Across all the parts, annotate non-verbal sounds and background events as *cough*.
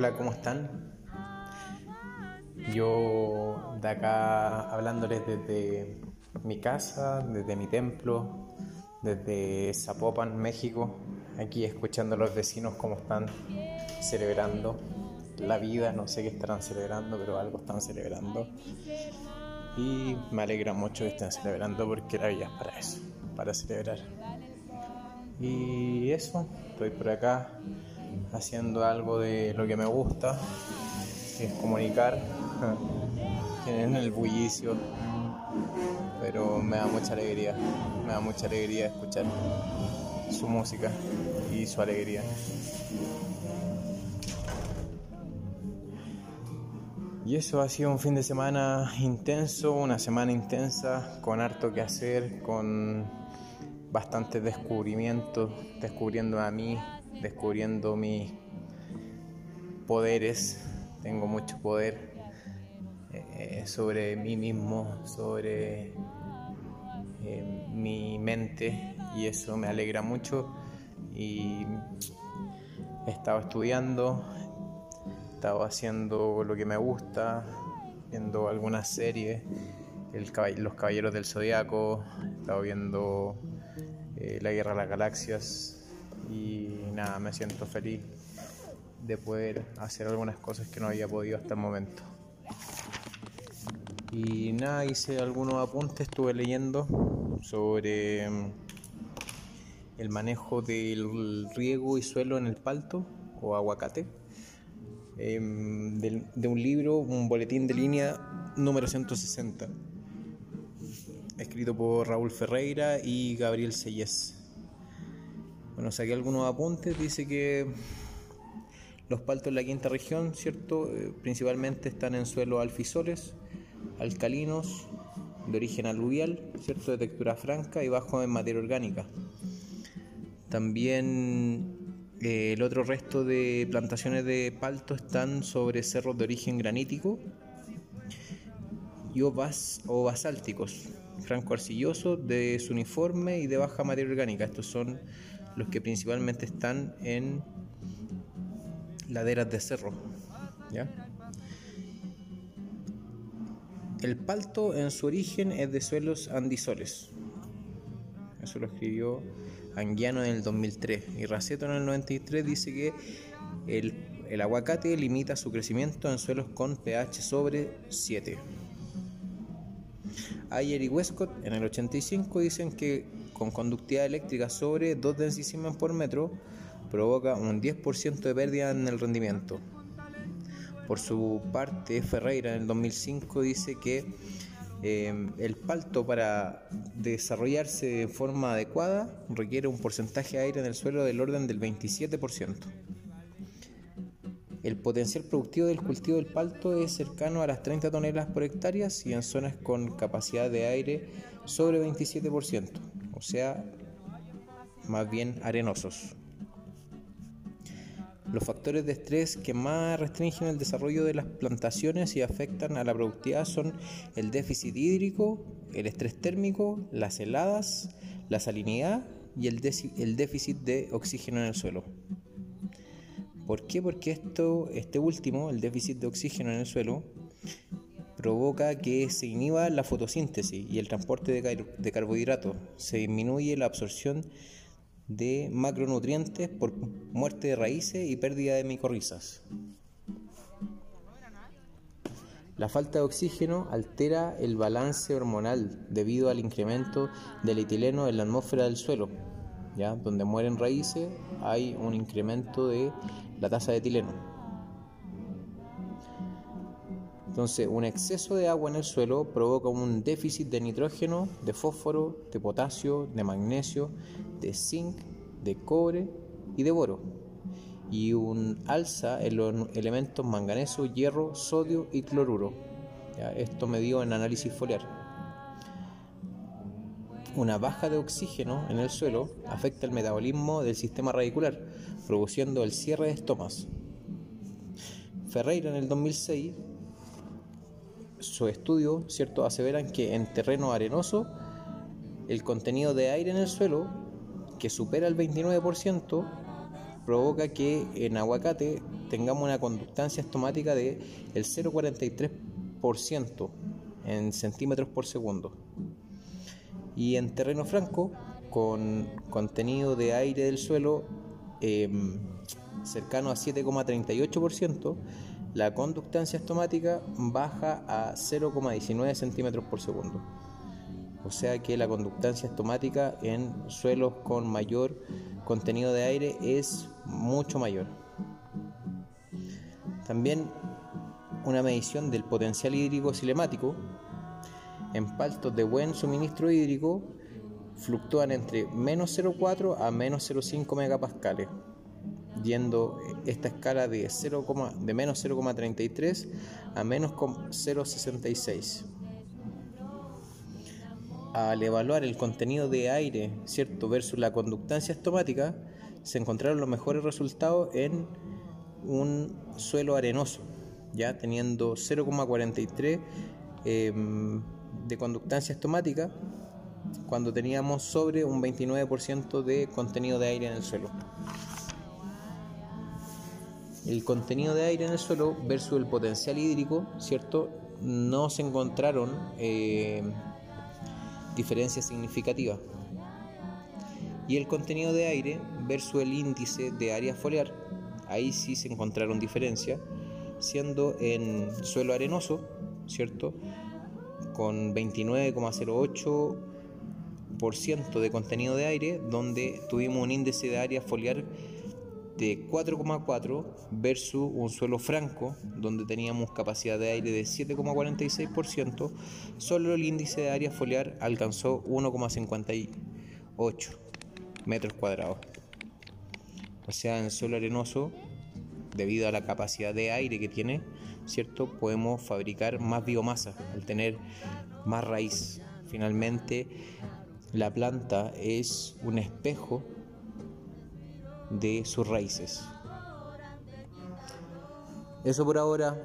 Hola, ¿cómo están? Yo de acá hablándoles desde mi casa, desde mi templo, desde Zapopan, México, aquí escuchando a los vecinos cómo están celebrando la vida, no sé qué estarán celebrando, pero algo están celebrando. Y me alegra mucho que estén celebrando porque la vida es para eso, para celebrar. Y eso, estoy por acá haciendo algo de lo que me gusta, que es comunicar *laughs* en el bullicio, pero me da mucha alegría, me da mucha alegría escuchar su música y su alegría. Y eso ha sido un fin de semana intenso, una semana intensa, con harto que hacer, con bastantes descubrimientos, descubriendo a mí, descubriendo mis poderes. Tengo mucho poder eh, sobre mí mismo, sobre eh, mi mente y eso me alegra mucho. Y he estado estudiando, he estado haciendo lo que me gusta, viendo algunas series, Los Caballeros del Zodiaco, he estado viendo eh, La Guerra de las Galaxias y nada, me siento feliz de poder hacer algunas cosas que no había podido hasta el momento. Y nada, hice algunos apuntes, estuve leyendo sobre mm, el manejo del riego y suelo en el palto o aguacate. Em, de, un libro, un boletín de línea número 160, escrito por Raúl Ferreira y Gabriel Sellés. Bueno, saqué algunos apuntes, dice que los paltos en la quinta región, ¿cierto? Eh, principalmente están en suelos alfisoles, alcalinos, de origen aluvial, ¿cierto? De textura franca y bajo en materia orgánica. También eh, el otro resto de plantaciones de palto están sobre cerros de origen granítico y o basálticos, franco-arcillosos, de su uniforme y de baja materia orgánica. Estos son los que principalmente están en laderas de cerro. El palto en su origen es de suelos andisoles. Eso lo escribió Anguiano en el 2003. Y Raceto en el 93 dice que el, aguacate limita su crecimiento en suelos con pH sobre 7. Ayer y Westcott en el 85 dicen que con conductividad eléctrica sobre 2 densissimes por metro provoca un 10% de pérdida en el rendimiento. Por su parte, Ferreira en el 2005 dice que Em, el palto para desarrollarse de forma adecuada requiere un porcentaje de aire en el suelo del orden del 27%. El potencial productivo del cultivo del palto es cercano a las 30 toneladas por hectárea y en zonas con capacidad de aire sobre 27%, o sea, más bien arenosos. Los factores de estrés que más restringen el desarrollo de las plantaciones y afectan a la productividad son el déficit hídrico, el estrés térmico, las heladas, la salinidad y el, déficit de oxígeno en el suelo. ¿Por qué? Porque este último, el déficit de oxígeno en el suelo, provoca que se inhiba la fotosíntesis y el transporte de, carbohidratos, se disminuye la absorción de macronutrientes por muerte de raíces y pérdida de micorrizas. La falta de oxígeno altera el balance hormonal debido al incremento del etileno en la atmósfera del suelo. ¿ya? Donde mueren raíces hay un incremento de la tasa de etileno. Entonces, un exceso de agua en el suelo provoca un déficit de nitrógeno, de fósforo, de potasio, de magnesio, de zinc, de cobre y de boro, y un alza en los elementos manganeso, hierro, sodio y cloruro. Esto me dio en análisis foliar. Una baja de oxígeno en el suelo afecta el metabolismo del sistema radicular, produciendo el cierre de estomas. Ferreira en el 2006, su estudio, cierto, aseveran que en terreno arenoso el contenido de aire en el suelo que supera el 29% provoca que en aguacate tengamos una conductancia estomática de el 0,43% en centímetros por segundo. Y en terreno franco, con contenido de aire del suelo em, cercano a 7,38%, la conductancia estomática baja a 0,19 centímetros por segundo. O sea que la conductancia estomática en suelos con mayor contenido de aire es mucho mayor. También una medición del potencial hídrico cinemático en paltos de buen suministro hídrico fluctúan entre menos 0,4 a menos 0,5 megapascales, yendo esta escala de, 0, de menos 0,33 a menos 0,66. Al evaluar el contenido de aire ¿cierto? versus la conductancia estomática, se encontraron los mejores resultados en un suelo arenoso, ya teniendo 0,43 em, de conductancia estomática cuando teníamos sobre un 29% de contenido de aire en el suelo. El contenido de aire en el suelo versus el potencial hídrico, ¿cierto? No se encontraron eh, diferencias significativas. Y el contenido de aire versus el índice de área foliar, ahí sí se encontraron diferencias, siendo en suelo arenoso, ¿cierto? Con 29,08% de contenido de aire, donde tuvimos un índice de área foliar de 4,4 versus un suelo franco donde teníamos capacidad de aire de 7,46%, solo el índice de área foliar alcanzó 1,58 metros cuadrados. O sea, en suelo arenoso, debido a la capacidad de aire que tiene, ¿cierto? Podemos fabricar más biomasa al tener más raíz. Finalmente, la planta es un espejo de sus raíces. Eso por ahora.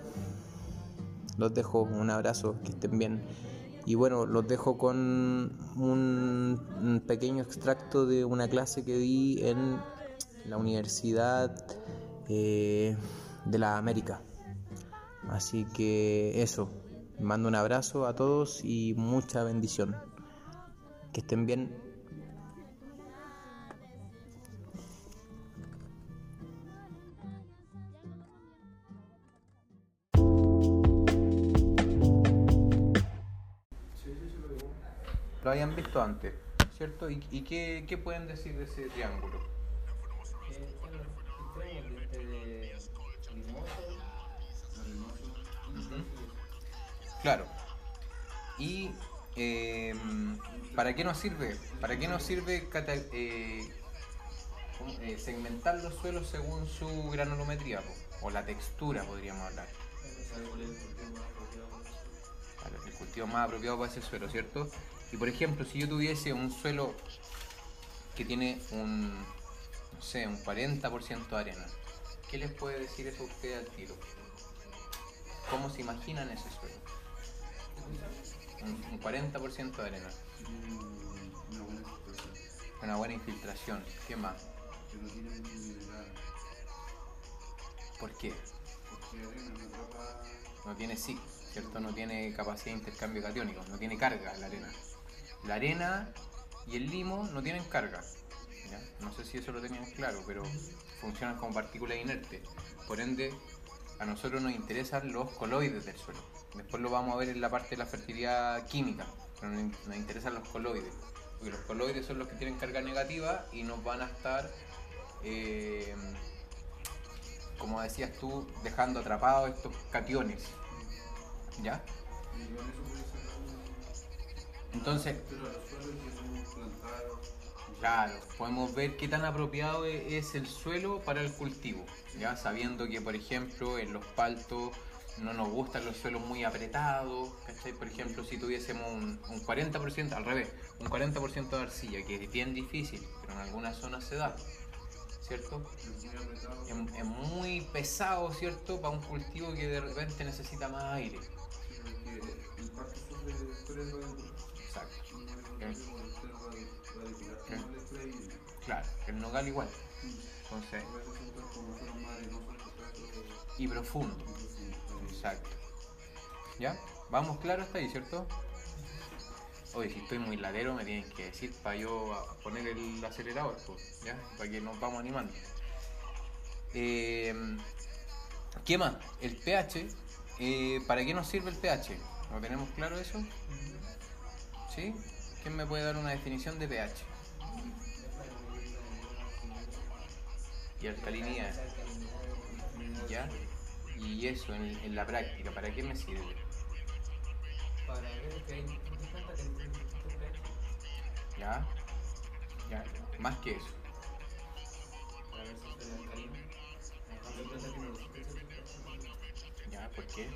Los dejo, un abrazo, que estén bien. Y bueno, los dejo con un, pequeño extracto de una clase que di en la Universidad eh, de la América. Así que eso, mando un abrazo a todos y mucha bendición. Que estén bien. Habían visto antes, ¿cierto? ¿Y, qué, pueden decir de ese triángulo? Claro. ¿Y em, para qué nos sirve? ¿Para qué nos sirve eh, eh, segmentar los suelos según su granulometría o la textura, podríamos hablar? el cultivo más apropiado para ese suelo, ¿cierto? Y por ejemplo, si yo tuviese un suelo que tiene un, no sé, un 40% de arena, ¿qué les puede decir eso a ustedes al tiro? ¿Cómo se imaginan ese suelo? Un, 40% de arena. Una buena infiltración. ¿Qué más? ¿Por qué? No tiene sí, ¿cierto? No tiene capacidad de intercambio catiónico, no tiene carga la arena la arena y el limo no tienen carga. No sé si eso lo tenían claro, pero funcionan como partículas inertes. Por ende, a nosotros nos interesan los coloides del suelo. Después lo vamos a ver en la parte de la fertilidad química, pero nos interesan los coloides. Porque los coloides son los que tienen carga negativa y nos van a estar, eh, como decías tú, dejando atrapados estos cationes. ¿Ya? Entonces, claro, podemos ver qué tan apropiado e-, es el suelo para el cultivo, ya sabiendo que, por ejemplo, en los paltos no nos gustan los suelos muy apretados. Por ejemplo, si tuviésemos un, 40%, al revés, un 40% de arcilla, que es bien difícil, pero en algunas zonas se da, ¿cierto? Es, muy pesado, ¿cierto? Para un cultivo que de repente necesita más aire. Claro, el nogal igual. Entonces. y profundo. Exacto. ¿Ya? Vamos claro hasta ahí, ¿cierto? Oye, si estoy muy ladero me tienen que decir para yo poner el acelerador, pues, ¿ya? Para que nos vamos animando. Eh, ¿Qué más? El pH. eh, ¿Para qué nos sirve el pH? ¿No tenemos claro eso? ¿Sí? ¿Quién me puede dar una definición de pH? Y alcalinidad. ¿Ya? Y eso en, en la práctica, ¿para qué me sirve? Para ver que hay. ¿Ya? ¿Ya? Más que eso. Para ver si son alcalinos. Hay plantas que no necesitan ciertos pH. ¿Ya? ¿Por qué?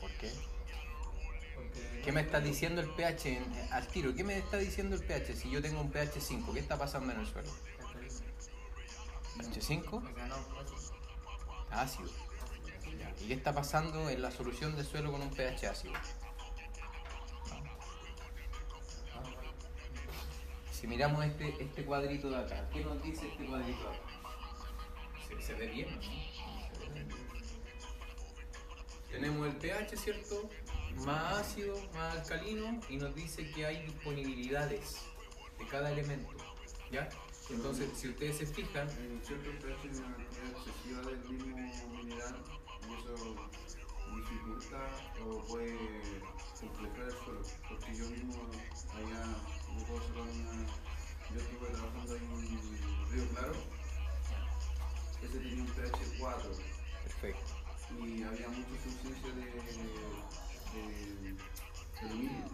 ¿Por qué? ¿Qué me está diciendo el pH en- al tiro? ¿Qué me está diciendo el pH? Si yo tengo un pH 5, ¿qué está pasando en el suelo? alcalino. ¿pH 5? O sea, no, fácil. Ácido. Ya. ¿Y qué está pasando en la solución de suelo con un pH ácido? Si miramos este, este cuadrito de acá, ¿qué nos dice este cuadrito de acá? ¿Se, se ve bien? ¿no? Se ve bien. Tenemos el pH, ¿cierto? Más ácido, más alcalino, y nos dice que hay disponibilidades de cada elemento. ¿Ya? Entonces, si ustedes se fijan, En cierto pH hay una cantidad excesiva del mismo mineral y eso dificulta o puede complejar el suelo. Porque yo mismo allá, yo puedo sacar una. Yo estuve trabajando en Río Claro, ese tenía un pH 4 perfecto. y había mucha sustancia de, de, de aluminio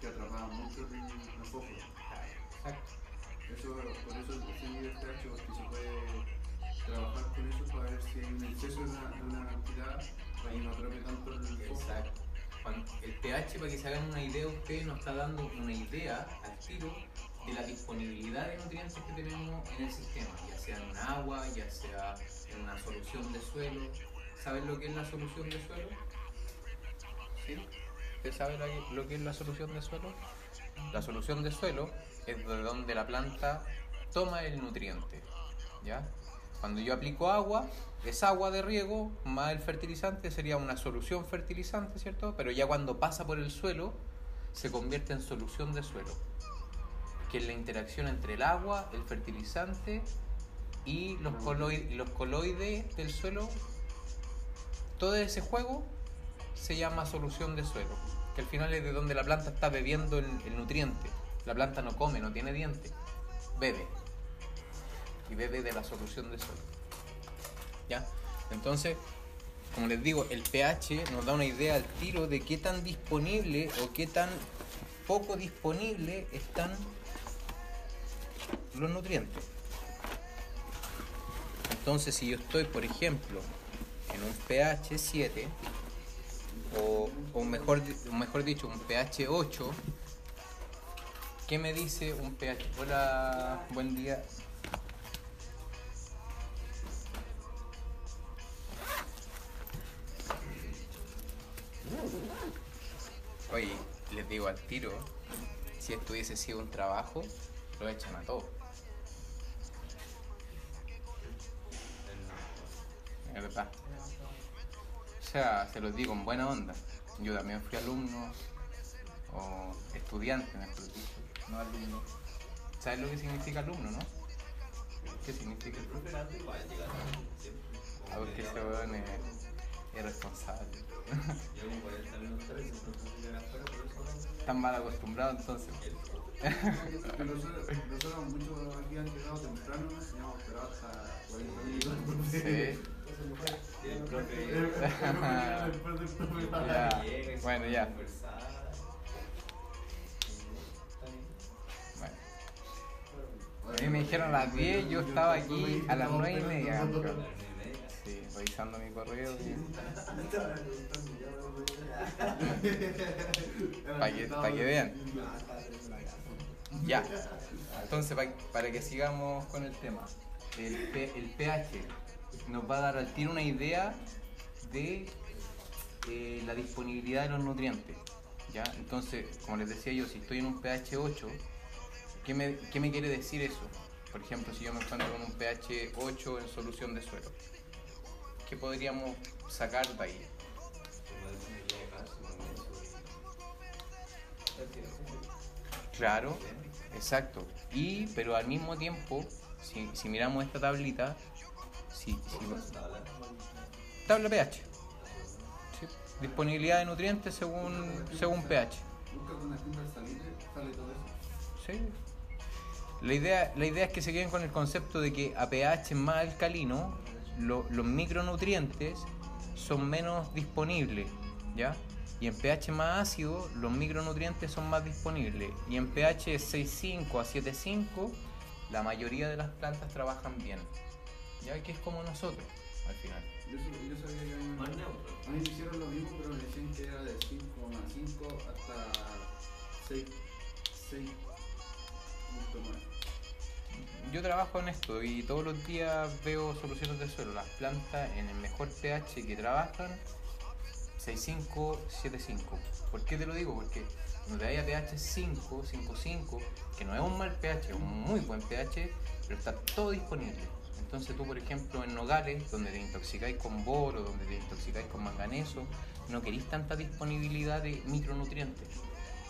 que atrapaba mucho el fósforo. Exacto. Eso, por eso se el pH, porque se puede trabajar con eso para ver si hay un exceso de una, cantidad para que no atrape tanto el. Exacto. El pH, para que se hagan una idea, usted nos está dando una idea al tiro de la disponibilidad de nutrientes que tenemos en el sistema, ya sea en un agua, ya sea en una solución de suelo. ¿Saben lo que es la solución de suelo? ¿Sí? ¿Usted sabe lo que, es la solución de suelo? La solución de suelo es de donde la planta toma el nutriente. ¿Ya? Cuando yo aplico agua, es agua de riego más el fertilizante, sería una solución fertilizante, ¿cierto? Pero ya cuando pasa por el suelo, se convierte en solución de suelo, que es la interacción entre el agua, el fertilizante y los coloides del suelo. Todo ese juego se llama solución de suelo, que al final es de donde la planta está bebiendo el, nutriente. La planta no come, no tiene dientes, bebe y bebe de la solución de suelo. ¿Ya? Entonces, como les digo, el pH nos da una idea al tiro de qué tan disponible o qué tan poco disponible están los nutrientes. Entonces, si yo estoy, por ejemplo, en un pH 7, o, o mejor, mejor dicho, un pH 8, ¿qué me dice un pH? Hola, buen día. Oye, les digo al tiro, si esto hubiese sido un trabajo, lo echan a todos. Sea, se los digo en buena onda. Yo también fui alumno o estudiante, mejor dicho, no alumno. ¿Sabes lo que significa alumno, no? ¿Qué significa? Pero igual llega siempre. A ver que ese weón es irresponsable. Yo como 40 minutos tarde, siempre me llegan afuera, por eso no- Están mal acostumbrados entonces. Nosotros, muchos aquí han llegado temprano, y hemos esperado hasta 40 minutos. Sí. Bueno, ya. Bueno. A mí me dijeron a las 10, yo estaba aquí a las 9 y media. Sí, revisando mi correo. Para que- pa' que vean. Ya. Entonces, pa- para que sigamos con el tema, el, el pH nos va a dar al tiro una idea de eh, la disponibilidad de los nutrientes. ¿ya? Entonces, como les decía yo, si estoy en un pH 8, ¿qué me, qué me quiere decir eso? Por ejemplo, si yo me encuentro con un pH 8 en solución de suelo, ¿qué podríamos sacar de ahí? Claro, exacto. Y, pero al mismo tiempo, si, si miramos esta tablita, si, si- tabla pH. Sí, Disponibilidad de nutrientes según, según pH. Sí. La idea, la idea es que se queden con el concepto de que a pH más alcalino lo- los micronutrientes son menos disponibles, ¿ya? Y en pH más ácido los micronutrientes son más disponibles. Y en pH 6.5 a 7.5 la mayoría de las plantas trabajan bien, ¿ya? Que es como nosotros, al final. Yo, yo sabía que mí, Más neutro. a mí me hicieron lo mismo, pero me decían que era de 5,5 hasta 6, 6.9. Yo trabajo en esto y todos los días veo soluciones de suelo. Las plantas en el mejor pH que trabajan, 6.5, 7.5. ¿Por qué te lo digo? Porque cuando te vaya pH 5, 5.5, que no es un mal pH, es un muy buen pH, pero está todo disponible. Entonces tú, por ejemplo, en nogales, donde te intoxicáis con boro, donde te intoxicáis con manganeso, no queréis tanta disponibilidad de micronutrientes.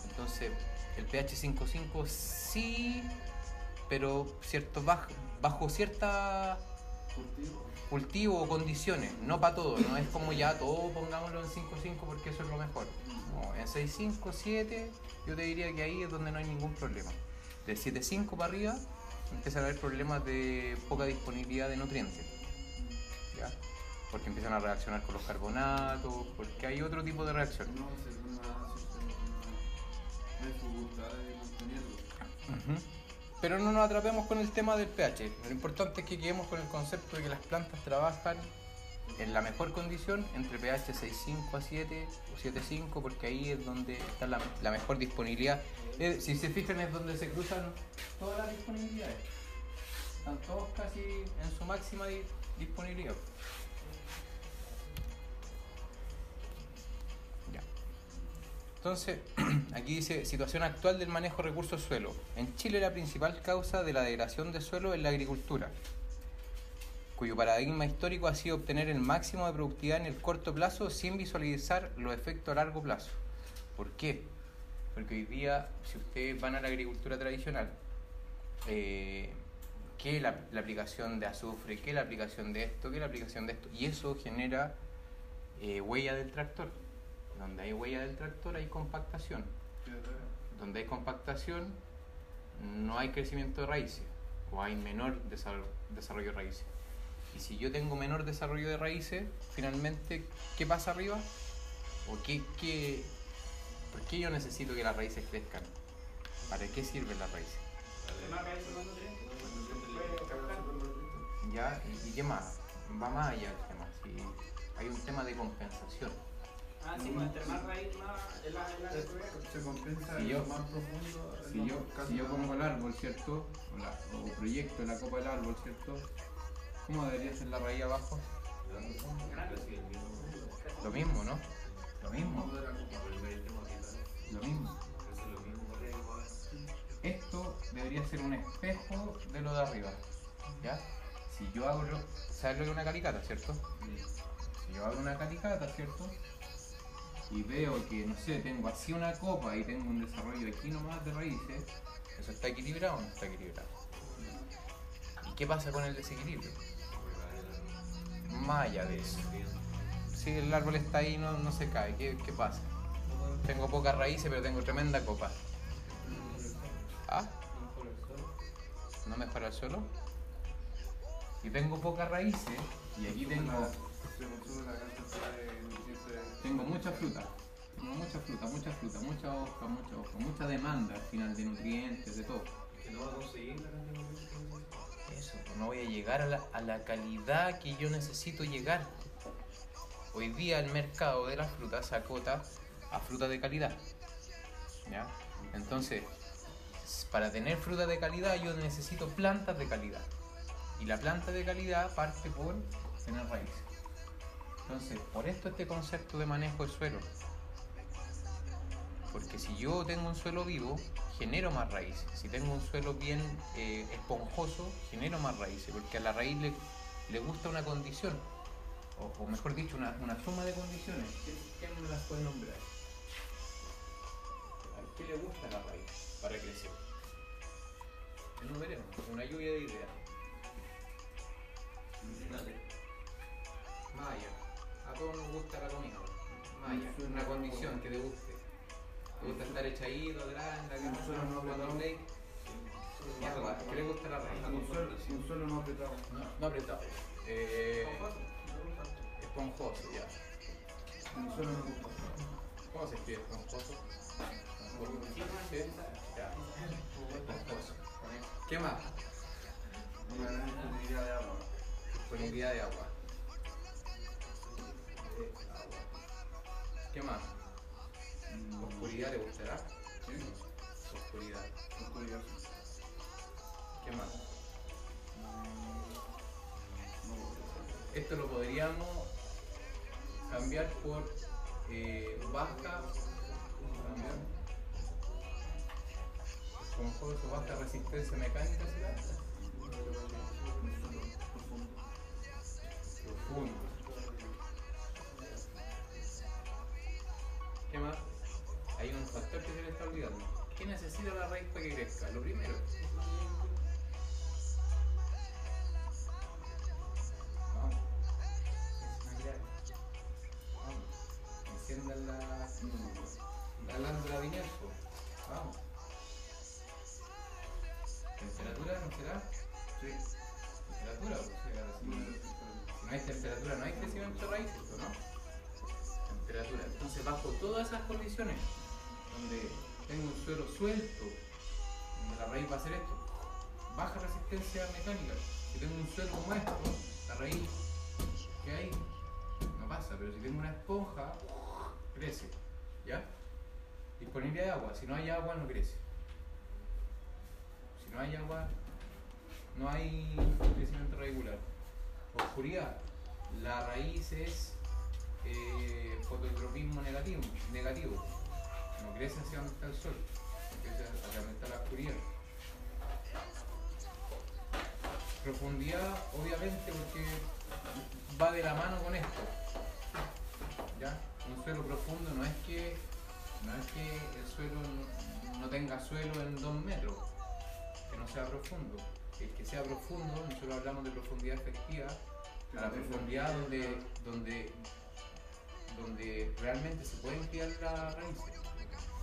Entonces, el pH 5.5 sí, pero cierto bajo, bajo cierta Cultivo. cultivo o condiciones, no para todo, no es como ya todo pongámoslo en 5.5 porque eso es lo mejor. No, en 6.5, 7, yo te diría que ahí es donde no hay ningún problema. De 7.5 para arriba empiezan a haber problemas de poca disponibilidad de nutrientes. ¿ya? Porque empiezan a reaccionar con los carbonatos, porque hay otro tipo de reacción. No. Pero no nos atrapemos con el tema del pH. Lo importante es que quedemos con el concepto de que las plantas trabajan en la mejor condición entre pH 6.5 a 7 o 7.5 porque ahí es donde está la, mejor disponibilidad. Eh, si se fijan es donde se cruzan todas las disponibilidades. Están todos casi en su máxima di- disponibilidad. Ya. Entonces, *clears throat* aquí dice situación actual del manejo de recursos suelo. En Chile la principal causa de la degradación de suelo es la agricultura, cuyo paradigma histórico ha sido obtener el máximo de productividad en el corto plazo sin visualizar los efectos a largo plazo. ¿Por qué? Porque hoy día, si ustedes van a la agricultura tradicional, eh, que la, aplicación de azufre, que la aplicación de esto, que la aplicación de esto, y eso genera eh, huella del tractor. Donde hay huella del tractor hay compactación. Donde hay compactación no hay crecimiento de raíces o hay menor desarrollo de raíces. Y si yo tengo menor desarrollo de raíces, finalmente, ¿qué pasa arriba? ¿O qué, qué, ¿Por qué yo necesito que las raíces crezcan? ¿Para qué sirven las raíces? ¿Ya? ¿Y, y qué más? Va más allá el tema. Hay un tema de compensación. Ah, sí, pues, entre más raíz, más. Se compensa Si yo- más profundo. Si yo, si pongo el árbol, ¿cierto? O, la- o proyecto la copa del árbol, ¿cierto? ¿Cómo debería ser la raíz abajo? Lo mismo, ¿no? Lo mismo, lo mismo. Esto debería ser un espejo de lo de arriba, ¿ya? Si yo lo- ¿sabes lo que es una calicata, cierto? Si yo hago una calicata, ¿cierto? Y veo que, no sé, tengo así una copa y tengo un desarrollo aquí nomás de raíces, ¿eso está equilibrado o no está equilibrado? ¿Y qué pasa con el desequilibrio? Más allá de eso. Si el árbol está ahí no, no se cae, ¿qué, qué pasa? Tengo pocas raíces pero tengo tremenda copa. ¿Ah? ¿No mejora el suelo? Y tengo pocas raíces y aquí tengo, la de nutrientes. tengo mucha fruta. Mucha fruta, mucha fruta, mucha hoja, mucha hoja, mucha demanda al final de nutrientes, de todo. Eso, no voy a llegar a la, calidad que yo necesito llegar. Hoy día el mercado de las frutas se acota a fruta de calidad. ¿Ya? Entonces, para tener fruta de calidad yo necesito plantas de calidad. Y la planta de calidad parte por tener raíces. Entonces, por esto este concepto de manejo de suelo. Porque si yo tengo un suelo vivo, genero más raíces. Si tengo un suelo bien eh, esponjoso, genero más raíces, porque a la raíz le, le gusta una condición, o, o mejor dicho, una, una suma de condiciones. ¿Quién, quién me las puede nombrar? ¿A qué le gusta a la raíz para crecer? No veremos, una lluvia de ideas. Maya. A todos nos gusta la comida. Maya. Una condición que te guste. ¿Te gusta estar echadito atrás en la no jugando play? ¿qué le gusta la raíz? Un suelo, no apretado. No, no apretado. Eh, esponjoso, ya. Un suelo no apretado. ¿Cómo se escribe esponjoso? ¿Sí? Ya. Esponjoso. ¿Qué más? Una gran disponibilidad de agua. Disponibilidad de. Eh, agua. ¿Qué más? Mm, ¿Oscuridad le gustará? Sí, Oscuridad. oscuridad. ¿Qué más? No, Esto lo podríamos cambiar por eh, baja. Cambiar. Esponjoso, baja resistencia mecánica será. Profundo. ¿Qué más? Hay un factor que se le está olvidando. ¿Qué necesita la raíz para que crezca? Lo primero. Vamos. Vamos. Enciendan la, la pineal, po. Vamos. ¿Temperatura no será? Sí. Temperatura, si no hay temperatura no hay crecimiento de raíces, ¿no? Temperatura. Entonces bajo todas esas condiciones, donde tengo un suelo suelto, donde la raíz va a hacer esto, baja resistencia mecánica. Si tengo un suelo como esto, la raíz, ¿qué hay? No pasa, pero si tengo una esponja, crece. ¿Ya? Disponibilidad de agua. Si no hay agua, no crece. Si no hay agua, no hay crecimiento regular. Oscuridad. La raíz es eh, fototropismo negativo. No crece hacia donde está el sol, crece hacia donde está la oscuridad. Profundidad, obviamente, porque va de la mano con esto. ¿Ya? Un suelo profundo no es que no es que el suelo no, tenga suelo en dos metros, que no sea profundo. El que sea profundo, nosotros hablamos de profundidad efectiva, la profundidad donde, donde, donde realmente se pueden criar las raíces.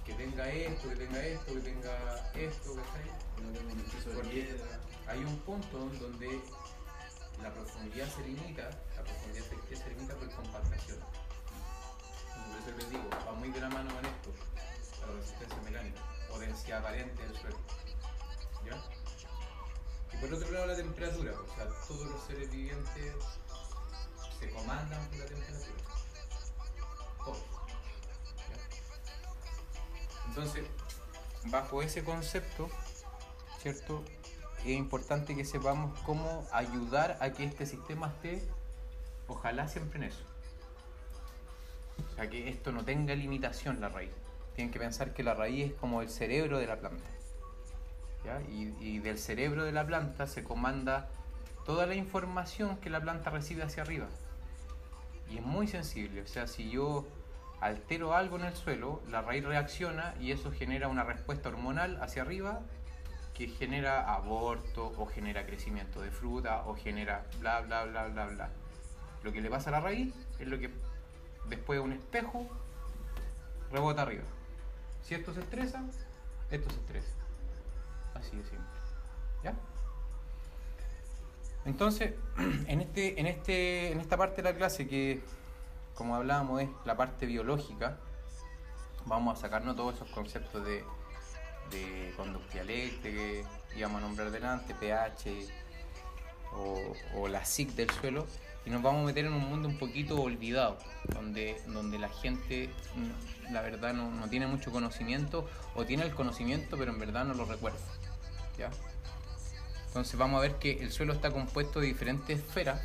Que tenga esto, que tenga esto, que tenga esto, ¿cachai? No tengo Porque piedra. hay un punto donde la profundidad se limita, la profundidad efectiva se limita por compactación. Por eso les digo, va muy de la mano con esto, la resistencia mecánica o densidad aparente del suelo. ¿Ya? Y por otro lado la temperatura, o sea, todos los seres vivientes se comandan por la temperatura. Entonces, bajo ese concepto, ¿cierto? Es importante que sepamos cómo ayudar a que este sistema esté, ojalá siempre en eso. O sea, que esto no tenga limitación la raíz. Tienen que pensar que la raíz es como el cerebro de la planta. ¿ya? Y, y del cerebro de la planta se comanda toda la información que la planta recibe hacia arriba. Y es muy sensible. O sea, si yo altero algo en el suelo, la raíz reacciona y eso genera una respuesta hormonal hacia arriba que genera aborto o genera crecimiento de fruta o genera bla bla bla bla bla. Lo que le pasa a la raíz es lo que después de un espejo rebota arriba. Si esto se estresa, esto se estresa. Así de simple. ¿Ya? Entonces, *clears throat* en, este, en, este, en esta parte de la clase que, como hablábamos, es la parte biológica, vamos a sacarnos todos esos conceptos de, de conductividad eléctrica que íbamos a nombrar delante, pH o, o la SIC del suelo, y nos vamos a meter en un mundo un poquito olvidado, donde, donde la gente, la verdad, no, no tiene mucho conocimiento, o tiene el conocimiento, pero en verdad no lo recuerda. ¿ya? Entonces vamos a ver que el suelo está compuesto de diferentes esferas,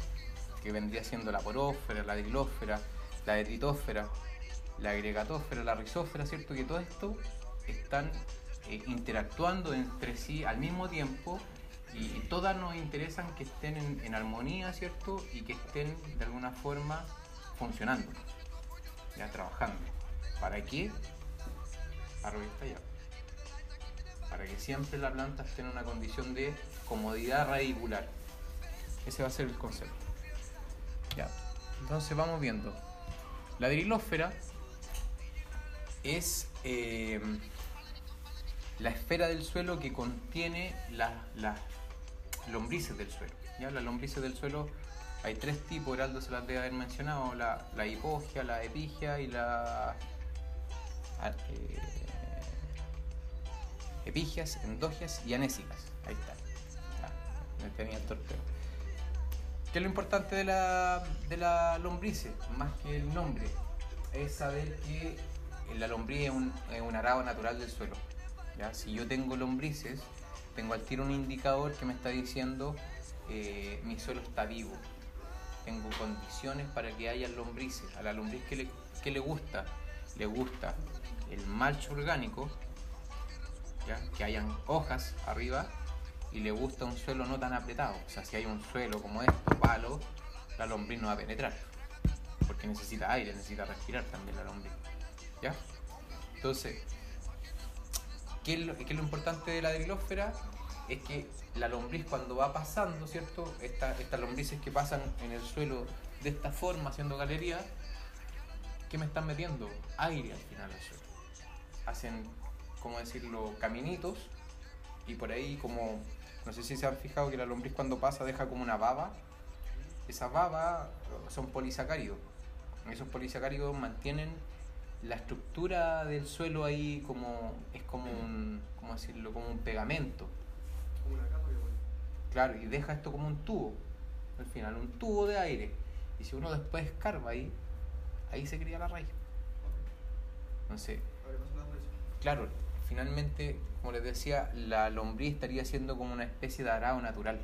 que vendría siendo la porósfera, la diglósfera, la detritósfera, la agregatósfera, la rizósfera, ¿cierto? Que todo esto están eh, interactuando entre sí al mismo tiempo y, todas nos interesan que estén en, armonía, ¿cierto? Y que estén de alguna forma funcionando, ya trabajando. ¿Para qué? Para allá. Para que siempre la planta esté en una condición de comodidad radicular. Ese va a ser el concepto. Ya. Entonces vamos viendo. La drilósfera es eh, la esfera del suelo que contiene las las lombrices del suelo. ¿ya? Las lombrices del suelo hay tres tipos, Heraldo se las debe haber mencionado, la, la hipogia, la epigia y la... ah, eh, epigias, endogias y anésicas. Ahí está. Me tenía el torpeo. ¿Qué es lo importante de la, de la lombrice? Más que el nombre, es saber que la lombriz es un, es un arado natural del suelo. ¿ya? Si yo tengo lombrices, tengo al tiro un indicador que me está diciendo eh, mi suelo está vivo. Tengo condiciones para que haya lombrices. A la lombriz que le, que le gusta, le gusta el malcho orgánico, ¿ya? que hayan hojas arriba y le gusta un suelo no tan apretado. O sea, si hay un suelo como esto, palo, la lombriz no va a penetrar. Porque necesita aire, necesita respirar también la lombriz. ¿Ya? Entonces, ¿qué es lo, qué es lo importante de la drilósfera? Es que la lombriz cuando va pasando, ¿cierto? Esta- estas lombrices que pasan en el suelo de esta forma, haciendo galería, ¿qué me están metiendo? Aire al final al suelo. Hacen, ¿cómo decirlo? Caminitos y por ahí como, no sé si se han fijado que la lombriz cuando pasa deja como una baba. Esa baba son polisacáridos. Esos polisacáridos mantienen la estructura del suelo ahí como, es como un, ¿cómo decirlo? Como un pegamento. Como una capa que. Claro, y deja esto como un tubo, al final, un tubo de aire. Y si uno después escarba ahí, ahí se cría la raíz. Por eso. claro, finalmente, como les decía, la lombriz estaría siendo como una especie de arado natural.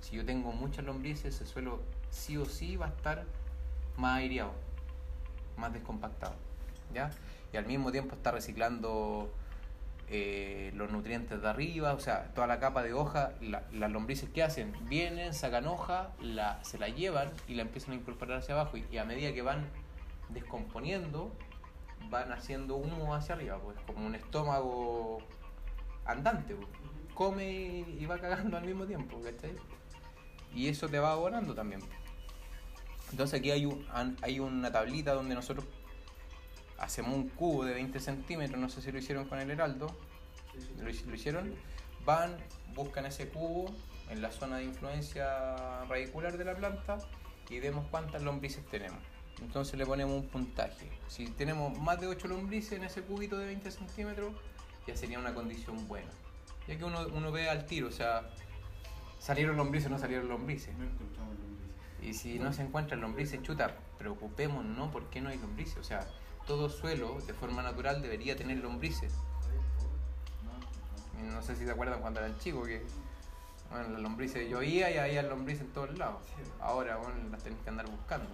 Si yo tengo muchas lombrices, ese suelo sí o sí va a estar más aireado, más descompactado. ¿ya? Y al mismo tiempo está reciclando eh, los nutrientes de arriba, o sea, toda la capa de hoja, la- las lombrices que hacen, vienen, sacan hoja, se la llevan y la empiezan a incorporar hacia abajo y a medida que van descomponiendo, van haciendo humo hacia arriba, pues como un estómago andante, pues. come y, va cagando al mismo tiempo, ¿cachai? Y eso te va abonando también. Entonces aquí hay, un- hay una tablita donde nosotros hacemos un cubo de 20 centímetros, no sé si lo hicieron con el heraldo, lo hicieron, van, buscan ese cubo en la zona de influencia radicular de la planta y vemos cuántas lombrices tenemos. Entonces le ponemos un puntaje. Si tenemos más de 8 lombrices en ese cubito de 20 centímetros, ya sería una condición buena. Ya que uno, uno ve al tiro, o sea, salieron lombrices o no salieron lombrices. No encontramos lombrices. Y si no se encuentran lombrices, chuta, preocupémonos, ¿no? ¿Por qué no hay lombrices? O sea, todo suelo de forma natural debería tener lombrices. No sé si se acuerdan cuando eran chicos que bueno, las lombrices llovía y había lombrices en todos lados. Ahora bueno, las tenés que andar buscando.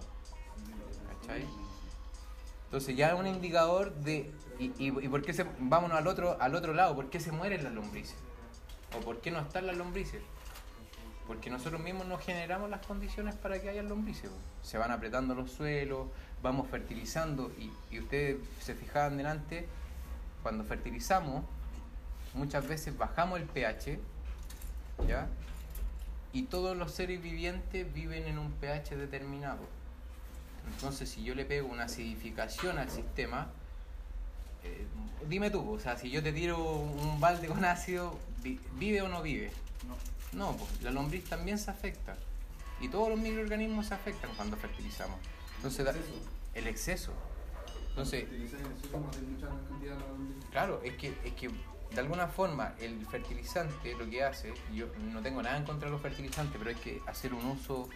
Entonces ya es un indicador de y, y, por qué se vámonos al otro al otro lado, ¿por qué se mueren las lombrices? ¿O por qué no están las lombrices? Porque nosotros mismos no generamos las condiciones para que haya lombrices. Se van apretando los suelos, vamos fertilizando y, y ustedes se fijaban delante, cuando fertilizamos, muchas veces bajamos el pH, ¿ya? Y todos los seres vivientes viven en un pH determinado. Entonces, si yo le pego una acidificación al sistema, eh, dime tú, o sea, si yo te tiro un balde con ácido, vi- ¿vive o no vive? No. No, pues la lombriz también se afecta. Y todos los microorganismos se afectan cuando fertilizamos. Entonces, Exceso. el exceso. Entonces, el exceso lombrices. Claro, es que, es que de alguna forma el fertilizante lo que hace, yo no tengo nada en contra de los fertilizantes, pero hay que hacer un uso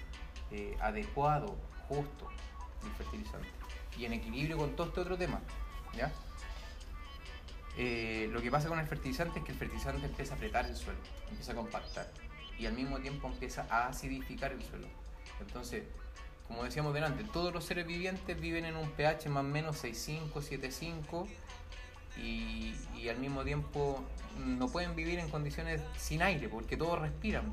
eh, adecuado, justo del fertilizante. Y en equilibrio con todo este otro tema. ¿ya? Eh, lo que pasa con el fertilizante es que el fertilizante empieza a apretar el suelo, empieza a compactar y al mismo tiempo empieza a acidificar el suelo. Entonces, como decíamos delante, todos los seres vivientes viven en un pH más o menos 6,5, 7,5 y, y al mismo tiempo no pueden vivir en condiciones sin aire porque todos respiran.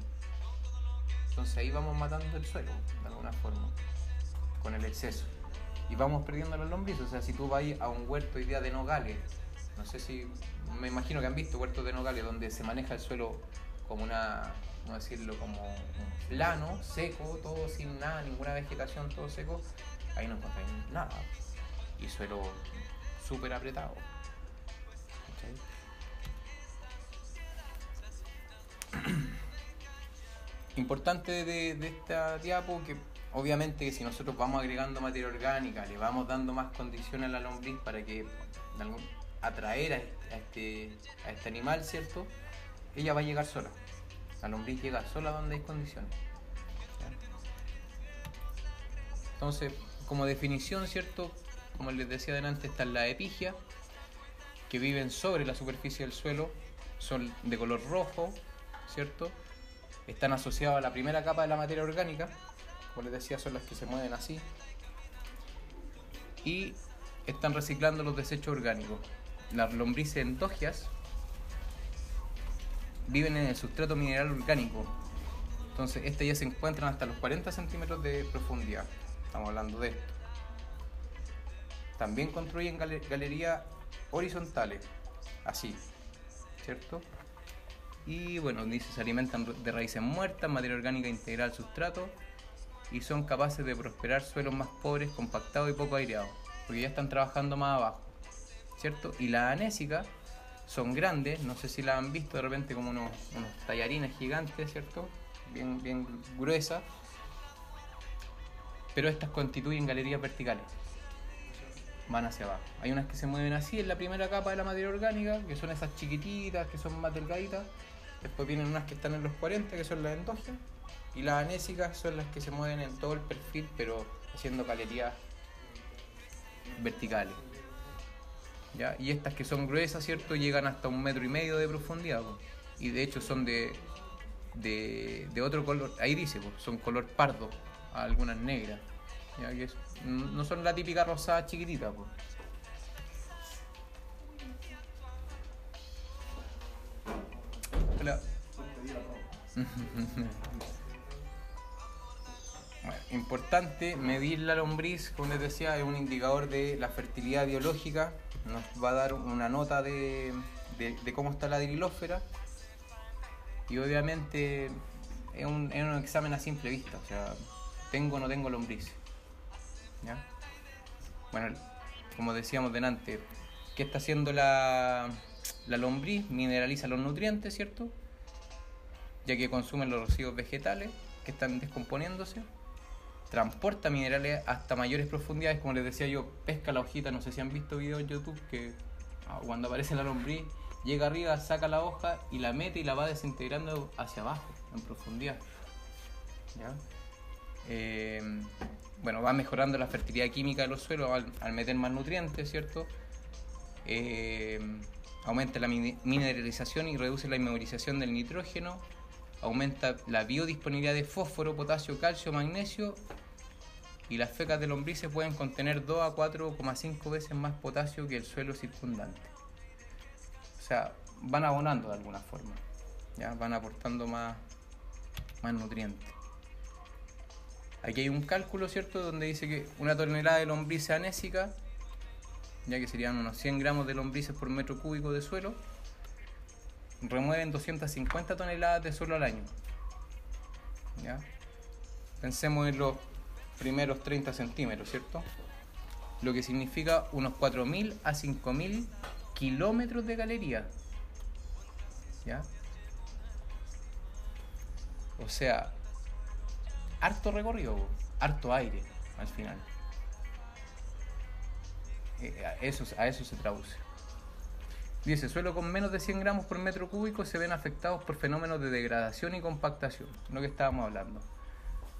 Entonces ahí vamos matando el suelo de alguna forma con el exceso y vamos perdiendo los lombrices. O sea, si tú vas a un huerto hoy día de nogales, no sé si, me imagino que han visto huertos de nogales donde se maneja el suelo como una, ¿cómo decirlo? Como plano, seco, todo sin nada, ninguna vegetación, todo seco. Ahí no encontráis nada. Y suelo súper apretado. ¿Cachai? *clears throat* Importante de, de esta diapo que obviamente que si nosotros vamos agregando materia orgánica, le vamos dando más condiciones a la lombriz para que algún- atraer a este, este, a este animal, ¿cierto? Ella va a llegar sola. La lombriz llega sola donde hay condiciones. Entonces, como definición, ¿cierto? Como les decía adelante, está la epigia, que viven sobre la superficie del suelo, son de color rojo, ¿cierto? Están asociados a la primera capa de la materia orgánica, como les decía, son las que se mueven así. Y están reciclando los desechos orgánicos. Las lombrices endógeas viven en el sustrato mineral orgánico. Entonces, estas ya se encuentran hasta los 40 centímetros de profundidad. Estamos hablando de esto. También construyen gale- galerías horizontales, así, ¿cierto? Y bueno, dice, se alimentan de raíces muertas, materia orgánica integral al sustrato y son capaces de prosperar suelos más pobres, compactados y poco aireados, porque ya están trabajando más abajo, ¿cierto? Y las anésicas son grandes, no sé si las han visto de repente como unos, unos tallarines gigantes, ¿cierto? Bien, bien gruesas, pero estas constituyen galerías verticales, van hacia abajo. Hay unas que se mueven así en la primera capa de la materia orgánica, que son esas chiquititas, que son más delgaditas, después vienen unas que están en los 40, que son las endógenas, y las anésicas son las que se mueven en todo el perfil, pero haciendo galerías verticales. ¿Ya? Y estas que son gruesas, ¿cierto? Llegan hasta un metro y medio de profundidad. po. Y de hecho son de, de, de otro color, ahí dice, po, son color pardo, algunas negras. ¿ya? Que es- no son la típica rosada chiquitita. po. Hola. *laughs* Bueno, importante medir la lombriz, como les decía, es un indicador de la fertilidad biológica, nos va a dar una nota de, de- cómo está la dirilósfera y obviamente es un, es un examen a simple vista, o sea, tengo o no tengo lombriz. ¿ya? Bueno, como decíamos delante, ¿qué está haciendo la, la lombriz? Mineraliza los nutrientes, ¿cierto? Ya que consumen los residuos vegetales que están descomponiéndose transporta minerales hasta mayores profundidades, como les decía yo, pesca la hojita, no sé si han visto videos en YouTube que ah, cuando aparece la lombriz llega arriba, saca la hoja y la mete y la va desintegrando hacia abajo, en profundidad. Eh, bueno, va mejorando la fertilidad química de los suelos al, meter más nutrientes, ¿cierto? Eh, aumenta la min- mineralización y reduce la inmovilización del nitrógeno, aumenta la biodisponibilidad de fósforo, potasio, calcio, magnesio y las fecas de lombrices pueden contener 2 a 4,5 veces más potasio que el suelo circundante. O sea, van abonando de alguna forma, ¿ya? van aportando más, más nutrientes. Aquí hay un cálculo, ¿cierto?, donde dice que una tonelada de lombrices anésica, ya que serían unos 100 gramos de lombrices por metro cúbico de suelo, remueven 250 toneladas de suelo al año. ¿Ya? Pensemos en los primeros 30 centímetros, ¿cierto? Lo que significa unos 4.000 a 5.000 kilómetros de galería. ¿Ya? O sea, harto recorrido, harto aire al final. Eh, eso, a eso se traduce. Dice, suelo con menos de 100 gramos por metro cúbico se ven afectados por fenómenos de degradación y compactación, lo que estábamos hablando.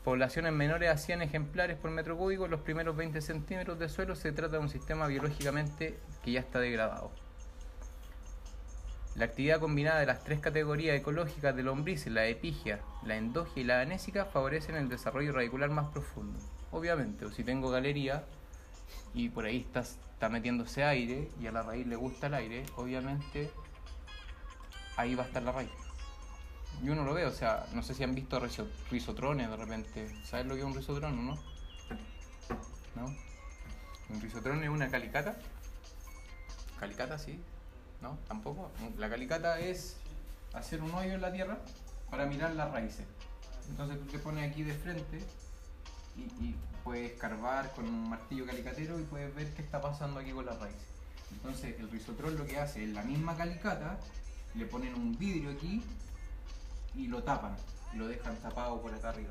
Poblaciones menores a 100 ejemplares por metro cúbico, los primeros 20 centímetros de suelo se trata de un sistema biológicamente que ya está degradado. La actividad combinada de las tres categorías ecológicas de lombrices, la epigia, la endogia y la anésica, favorecen el desarrollo radicular más profundo. Obviamente, o si tengo galería, y por ahí está, está metiéndose aire y a la raíz le gusta el aire, obviamente ahí va a estar la raíz. Y uno lo ve, o sea, no sé si han visto riso- risotrones de repente. ¿Sabes lo que es un risotrón o no? ¿No? Un risotrón es una calicata. ¿Calicata, sí? ¿No? ¿Tampoco? La calicata es hacer un hoyo en la tierra para mirar las raíces. Entonces tú te pones aquí de frente y, puedes escarbar con un martillo calicatero y puedes ver qué está pasando aquí con las raíces. Entonces el risotrón lo que hace es la misma calicata, le ponen un vidrio aquí y lo tapan, lo dejan tapado por acá arriba.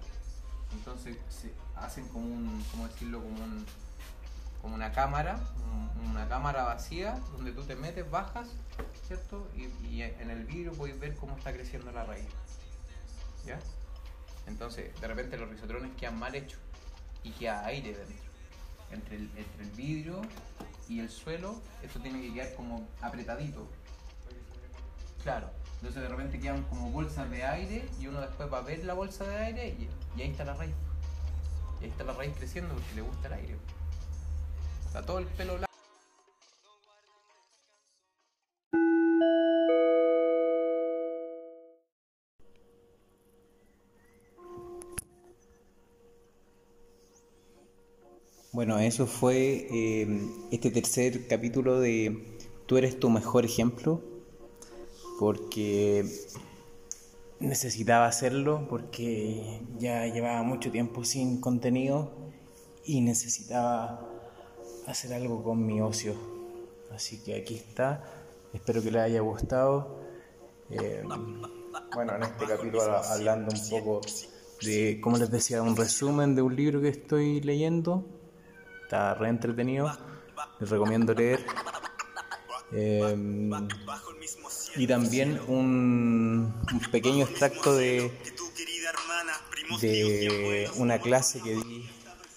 Entonces se hacen como un, ¿cómo decirlo? Como un, como una cámara, un- una cámara vacía donde tú te metes, bajas, ¿cierto? Y, en el vidrio puedes ver cómo está creciendo la raíz. ¿Ya? Entonces, de repente los risotrones quedan mal hechos y queda aire dentro. Entre el, entre el vidrio y el suelo, esto tiene que quedar como apretadito. Claro. Entonces de repente quedan como bolsas de aire y uno después va a ver la bolsa de aire y, y ahí está la raíz. Y ahí está la raíz creciendo porque le gusta el aire. Está todo el pelo blanco. Bueno, eso fue eh, este tercer capítulo de Tú eres tu mejor ejemplo, porque necesitaba hacerlo, porque ya llevaba mucho tiempo sin contenido y necesitaba hacer algo con mi ocio. Así que aquí está, espero que les haya gustado. Eh, bueno, en este capítulo hablando un poco de, como les decía, un resumen de un libro que estoy leyendo. Está re entretenido, les recomiendo leer. Eh, y también un, pequeño extracto de, de una clase que di,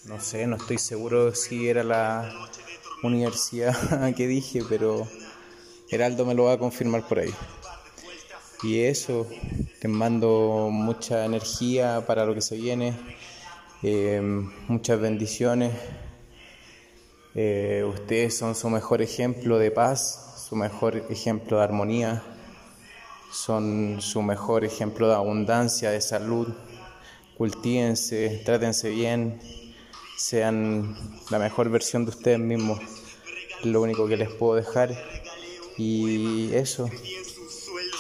no sé, no estoy seguro si era la universidad *laughs* que dije, pero Heraldo me lo va a confirmar por ahí. Y eso, te mando mucha energía para lo que se viene, eh, muchas bendiciones. Eh, ustedes son su mejor ejemplo de paz, su mejor ejemplo de armonía, son su mejor ejemplo de abundancia, de salud. Cultívense, trátense bien, sean la mejor versión de ustedes mismos. Lo único que les puedo dejar. Y eso,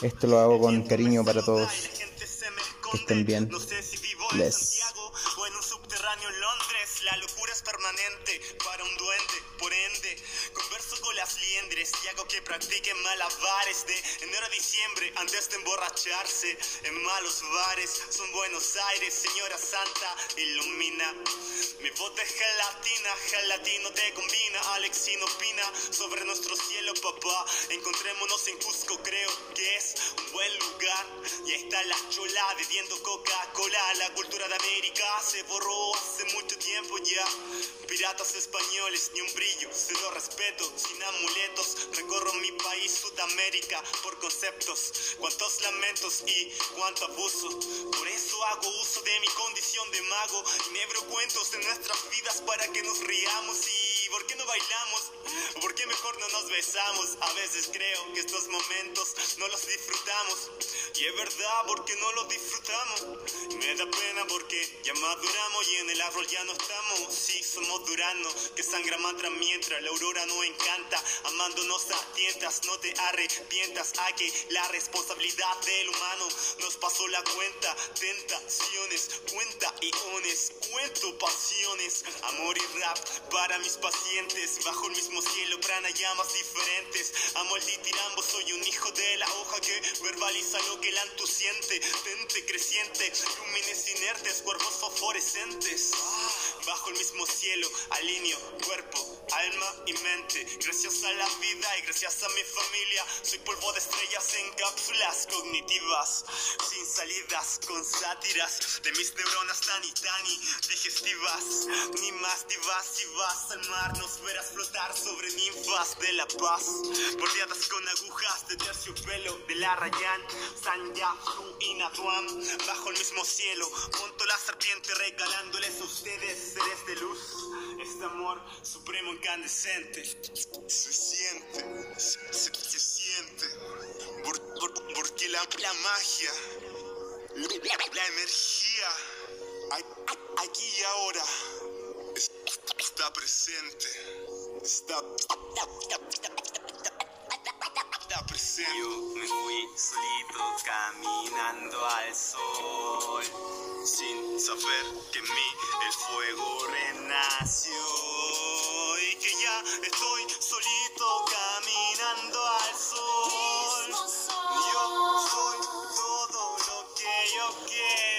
esto lo hago con cariño para todos. Que estén bien. Les. Y hago que practiquen malabares de enero a diciembre antes de emborracharse en malos bares. Son Buenos Aires, señora santa, ilumina. Mi voz de gelatina, gelatino te combina. Alexino opina sobre nuestro cielo, papá. Encontrémonos en Cusco, creo que es un buen lugar. Y ahí está la chola bebiendo Coca-Cola. La cultura de América se borró hace mucho tiempo ya. Piratas españoles, ni un brillo, cero respeto, sin amuletos. Recorro mi país, Sudamérica, por conceptos. Cuántos lamentos y cuánto abuso. Por eso hago uso de mi condición de mago. Nebro cuentos de nuestras vidas para que nos riamos. Y ¿por qué no bailamos? ¿O por A veces creo que estos momentos no los disfrutamos. Y es verdad, porque no los disfrutamos. Y me da pena porque ya maduramos y en el árbol ya no estamos. Sí, somos duranos, que sangra mantra mientras la aurora no encanta. Amándonos a tientas, no te arrepientas. A que la responsabilidad del humano nos pasó la cuenta. Tentaciones, cuenta iones, cuento pasiones. Amor y rap para mis pacientes. Bajo el mismo cielo, llamas diferentes. Amo el ditirambo, soy un hijo de la hoja que verbaliza lo que el antu siente. Tente creciente, lúmenes inertes, cuerpos fosforescentes. Bajo el mismo cielo, alineo cuerpo, alma y mente. Gracias a la vida y gracias a mi familia, soy polvo de estrellas en cápsulas cognitivas. Sin salidas, con sátiras de mis neuronas tan y tan digestivas. Ni más divas, si vas al mar, nos verás flotar sobre ninfas de la paz. Bordeadas con agujas de terciopelo de la Rayan, San Yafru y Natuam. Bajo el mismo cielo, monto la serpiente regalándoles a ustedes seres de luz. Este amor supremo incandescente. Se siente, se, siente. Por- por- porque la, la magia, la, energía, aquí y ahora, es- está presente. Yo me fui solito caminando al sol, sin saber que en mí el fuego renació y que ya estoy solito caminando al sol. Yo soy todo lo que yo quiero.